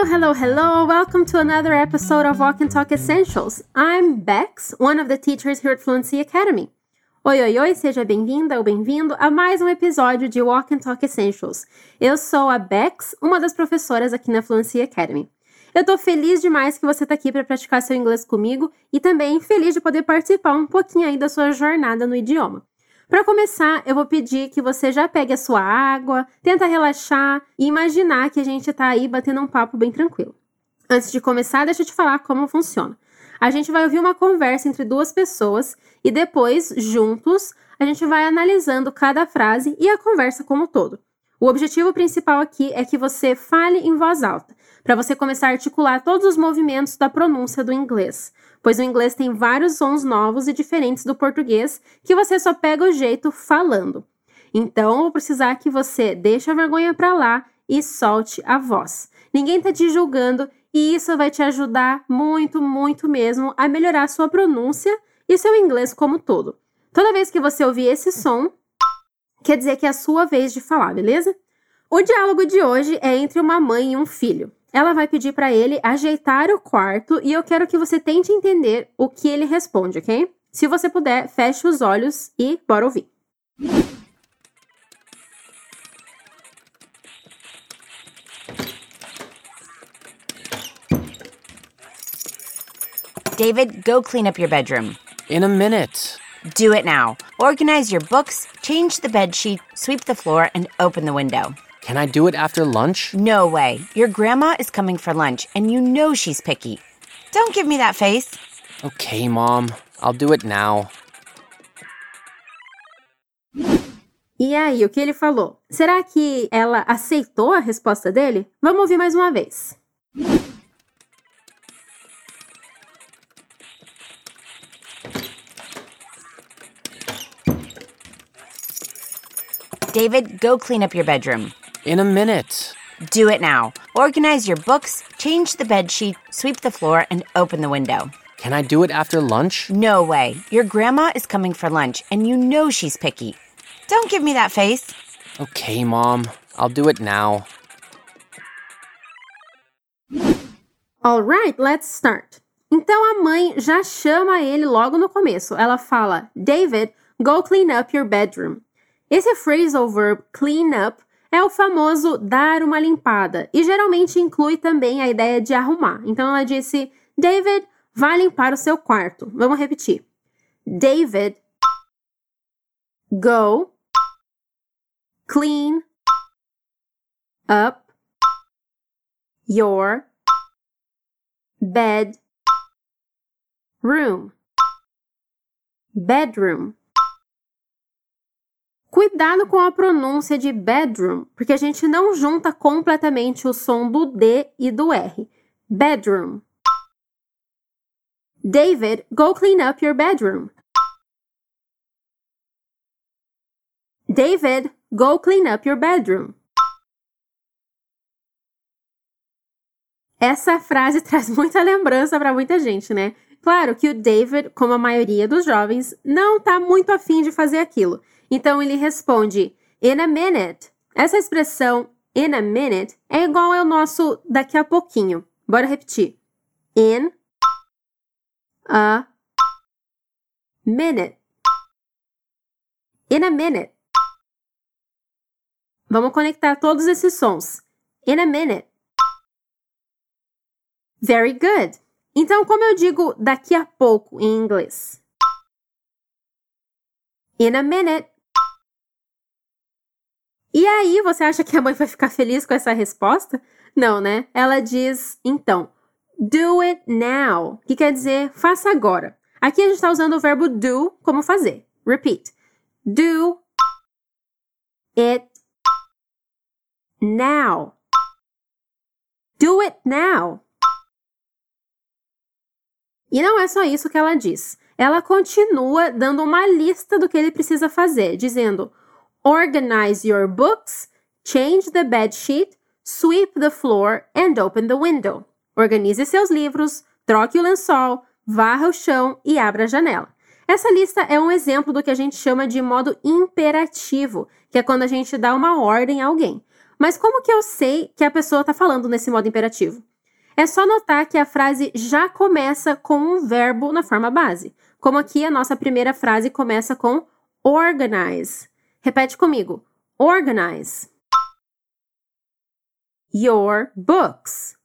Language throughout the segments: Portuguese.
Hello, hello, hello. Welcome to another episode of Walk and Talk Essentials. I'm Bex, one of the teachers here at Fluency Academy. Oi, oi, oi, seja bem-vinda ou bem-vindo a mais um episódio de Walk and Talk Essentials. Eu sou a Bex, uma das professoras aqui na Fluency Academy. Eu tô feliz demais que você tá aqui para praticar seu inglês comigo e também feliz de poder participar um pouquinho aí da sua jornada no idioma. Para começar, eu vou pedir que você já pegue a sua água, tenta relaxar e imaginar que a gente está aí batendo um papo bem tranquilo. Antes de começar, deixa eu te falar como funciona. A gente vai ouvir uma conversa entre duas pessoas e depois, juntos, a gente vai analisando cada frase e a conversa como um todo. O objetivo principal aqui é que você fale em voz alta, para você começar a articular todos os movimentos da pronúncia do inglês, pois o inglês tem vários sons novos e diferentes do português que você só pega o jeito falando. Então, vou precisar que você deixe a vergonha para lá e solte a voz. Ninguém está te julgando e isso vai te ajudar muito, muito mesmo a melhorar sua pronúncia e seu inglês como todo. Toda vez que você ouvir esse som, quer dizer que é a sua vez de falar, beleza? O diálogo de hoje é entre uma mãe e um filho. Ela vai pedir para ele ajeitar o quarto e eu quero que você tente entender o que ele responde, ok? Se você puder, feche os olhos e bora ouvir. David, go clean up your bedroom. In a minute. Do it now. Organize your books, change the bed sheet, sweep the floor, and open the window. Can I do it after lunch? No way. Your grandma is coming for lunch, and you know she's picky. Don't give me that face. Okay, Mom. I'll do it now. E aí, o que ele falou? Será que ela aceitou a resposta dele? Vamos ouvir mais uma vez. David, go clean up your bedroom. In a minute. Do it now. Organize your books, change the bed sheet, sweep the floor, and open the window. Can I do it after lunch? No way. Your grandma is coming for lunch, and you know she's picky. Don't give me that face. Okay, Mom. I'll do it now. Alright, let's start. Então a mãe já chama ele logo no começo. Ela fala: David, go clean up your bedroom. Esse phrasal verb clean up é o famoso dar uma limpada e geralmente inclui também a ideia de arrumar. Então ela disse: David, vá limpar o seu quarto. Vamos repetir. David, go, clean up your bed room. Bedroom. Cuidado com a pronúncia de bedroom, porque a gente não junta completamente o som do D e do R. Bedroom. David, go clean up your bedroom. David, go clean up your bedroom. Essa frase traz muita lembrança para muita gente, né? Claro que o David, como a maioria dos jovens, não está muito afim de fazer aquilo. Então ele responde in a minute. Essa expressão in a minute é igual ao nosso daqui a pouquinho. Bora repetir. In a minute. In a minute. Vamos conectar todos esses sons. In a minute. Very good. Então, como eu digo daqui a pouco em inglês? In a minute. E aí, você acha que a mãe vai ficar feliz com essa resposta? Não, né? Ela diz, então, do it now, que quer dizer faça agora. Aqui a gente está usando o verbo do como fazer. Repeat. Do it now. Do it now. E não é só isso que ela diz. Ela continua dando uma lista do que ele precisa fazer, dizendo: Organize your books, change the bed sheet, sweep the floor and open the window. Organize seus livros, troque o lençol, varra o chão e abra a janela. Essa lista é um exemplo do que a gente chama de modo imperativo, que é quando a gente dá uma ordem a alguém. Mas como que eu sei que a pessoa está falando nesse modo imperativo? É só notar que a frase já começa com um verbo na forma base. Como aqui a nossa primeira frase começa com organize. Repete comigo. Organize. Your books.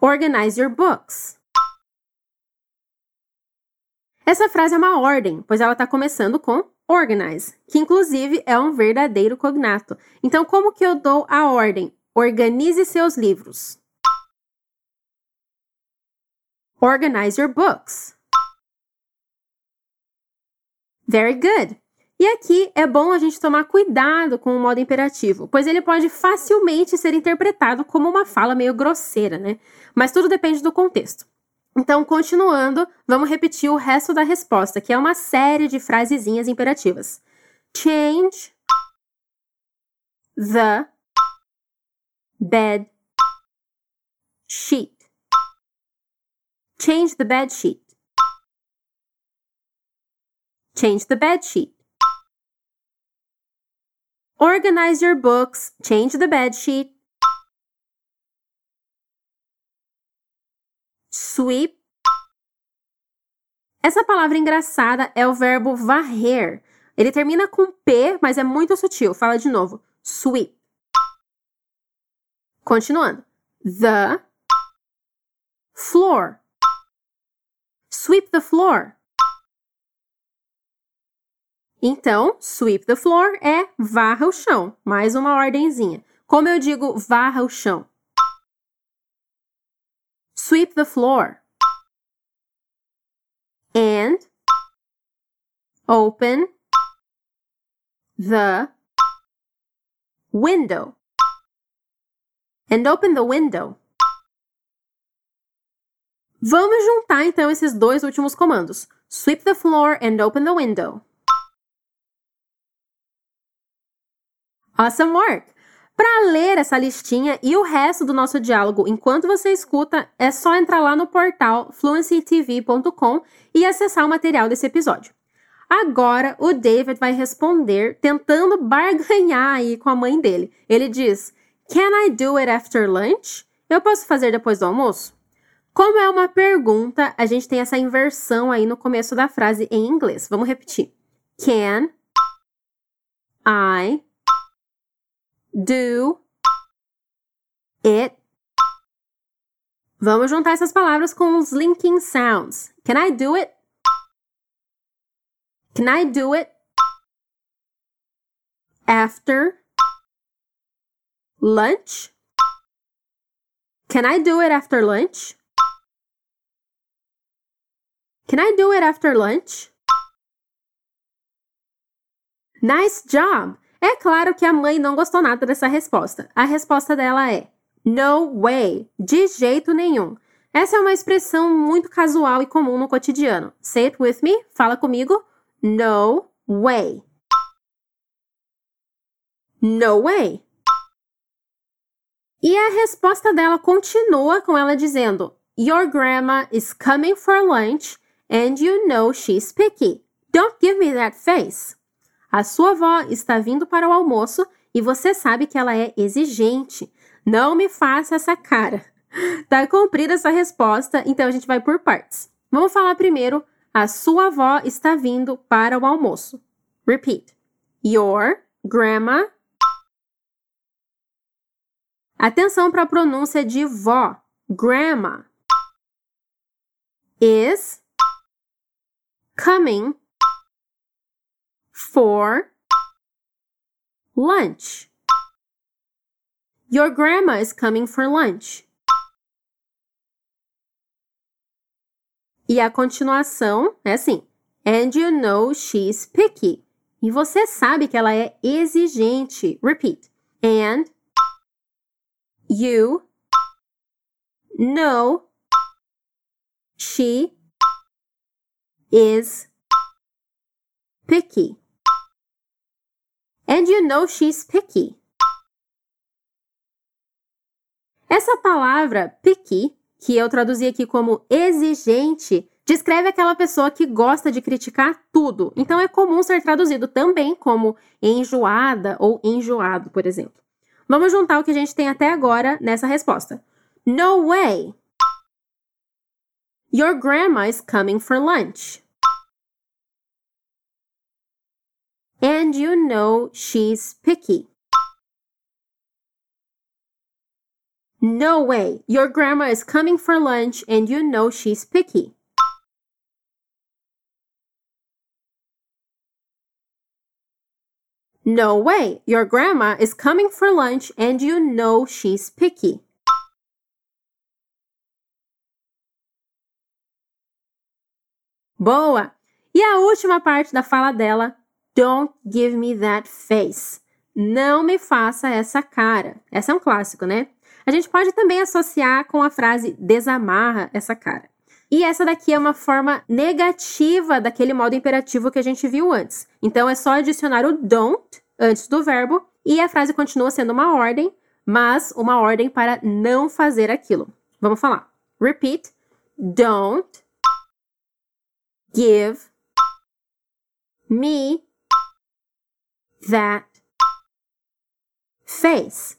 Organize your books. Essa frase é uma ordem, pois ela está começando com organize, que inclusive é um verdadeiro cognato. Então, como que eu dou a ordem? Organize seus livros. Organize your books. Very good. E aqui é bom a gente tomar cuidado com o modo imperativo, pois ele pode facilmente ser interpretado como uma fala meio grosseira, né? Mas tudo depende do contexto. Então, continuando, vamos repetir o resto da resposta, que é uma série de frasezinhas imperativas. Change the bed sheet. Change the bed sheet. Change the bed sheet. Organize your books. Change the bed sheet. Sweep. Essa palavra engraçada é o verbo varrer. Ele termina com P, mas é muito sutil. Fala de novo. Sweep. Continuando. The floor. Sweep the floor. Então, sweep the floor é varra o chão. Mais uma ordenzinha. Como eu digo varra o chão? Sweep the floor. And open the window. And open the window. Vamos juntar então esses dois últimos comandos. Sweep the floor and open the window. Awesome work! Para ler essa listinha e o resto do nosso diálogo enquanto você escuta, é só entrar lá no portal fluencytv.com e acessar o material desse episódio. Agora, o David vai responder tentando barganhar aí com a mãe dele. Ele diz: Can I do it after lunch? Eu posso fazer depois do almoço? Como é uma pergunta, a gente tem essa inversão aí no começo da frase em inglês. Vamos repetir. Can I do, it. Vamos juntar essas palavras com os linking sounds. Can I do it? Can I do it? After lunch? Can I do it after lunch? Can I do it after lunch? Nice job! É claro que a mãe não gostou nada dessa resposta. A resposta dela é no way, de jeito nenhum. Essa é uma expressão muito casual e comum no cotidiano. Say it with me, fala comigo. No way. No way. E a resposta dela continua com ela dizendo: Your grandma is coming for lunch and you know she's picky. Don't give me that face. A sua avó está vindo para o almoço e você sabe que ela é exigente. Não me faça essa cara. Tá cumprida essa resposta, então a gente vai por partes. Vamos falar primeiro. A sua avó está vindo para o almoço. Repeat. Your grandma. Atenção para a pronúncia de vó. Grandma is coming for lunch. Your grandma is coming for lunch. E a continuação é assim: And you know she's picky. E você sabe que ela é exigente. Repeat. And you know she is picky. And you know she's picky. Essa palavra picky, que eu traduzi aqui como exigente, descreve aquela pessoa que gosta de criticar tudo. Então é comum ser traduzido também como enjoada ou enjoado, por exemplo. Vamos juntar o que a gente tem até agora nessa resposta. No way! Your grandma is coming for lunch. And you know she's picky. No way. Your grandma is coming for lunch and you know she's picky. No way. Your grandma is coming for lunch and you know she's picky. Boa! E a última parte da fala dela: Don't give me that face. Não me faça essa cara. Essa é um clássico, né? A gente pode também associar com a frase desamarra essa cara. E essa daqui é uma forma negativa daquele modo imperativo que a gente viu antes. Então é só adicionar o don't antes do verbo e a frase continua sendo uma ordem, mas uma ordem para não fazer aquilo. Vamos falar. Repeat. Don't give me that face.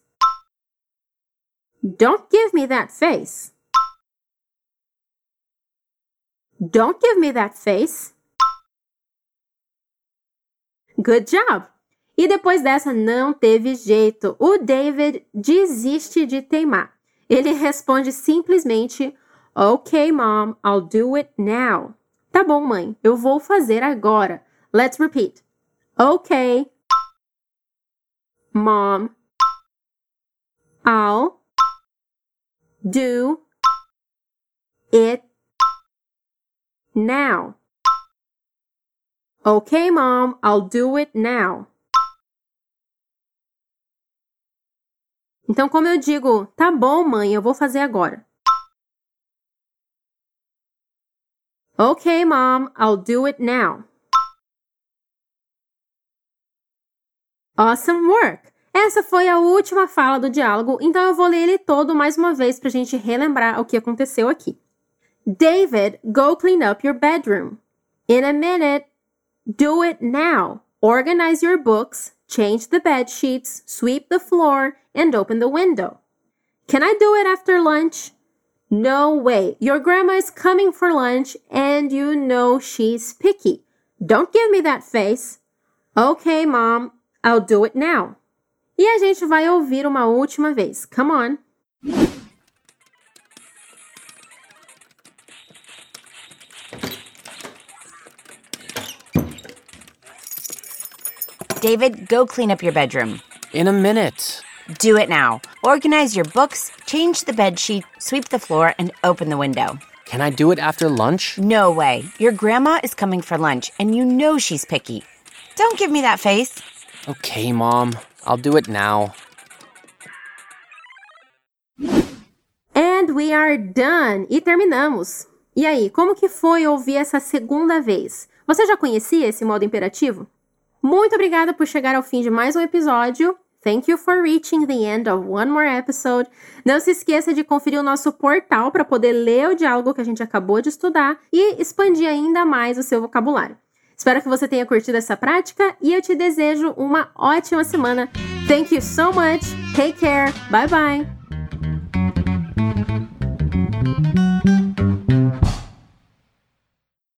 Don't give me that face. Don't give me that face. Good job! E depois dessa não teve jeito. O David desiste de teimar. Ele responde simplesmente: Ok, mom, I'll do it now. Tá bom, mãe, eu vou fazer agora. Let's repeat. Ok, mom, I'll do it now. Okay, mom, I'll do it now. Então, como eu digo, tá bom, mãe, eu vou fazer agora. Okay, mom, I'll do it now. Awesome work! Essa foi a última fala do diálogo, então eu vou ler ele todo mais uma vez para a gente relembrar o que aconteceu aqui. David, go clean up your bedroom. In a minute. Do it now. Organize your books, change the bed sheets, sweep the floor, and open the window. Can I do it after lunch? No way. Your grandma is coming for lunch and you know she's picky. Don't give me that face. Okay, mom, I'll do it now. E a gente vai ouvir uma última vez. Come on. David, go clean up your bedroom. In a minute. Do it now. Organize your books, change the bed sheet, sweep the floor, and open the window. Can I do it after lunch? No way. Your grandma is coming for lunch, and you know she's picky. Don't give me that face. Okay, Mom. I'll do it now. And we are done. E terminamos. E aí, como que foi ouvir essa segunda vez? Você já conhecia esse modo imperativo? Muito obrigada por chegar ao fim de mais um episódio. Thank you for reaching the end of one more episode. Não se esqueça de conferir o nosso portal para poder ler o diálogo que a gente acabou de estudar e expandir ainda mais o seu vocabulário. Espero que você tenha curtido essa prática e eu te desejo uma ótima semana. Thank you so much. Take care. Bye bye.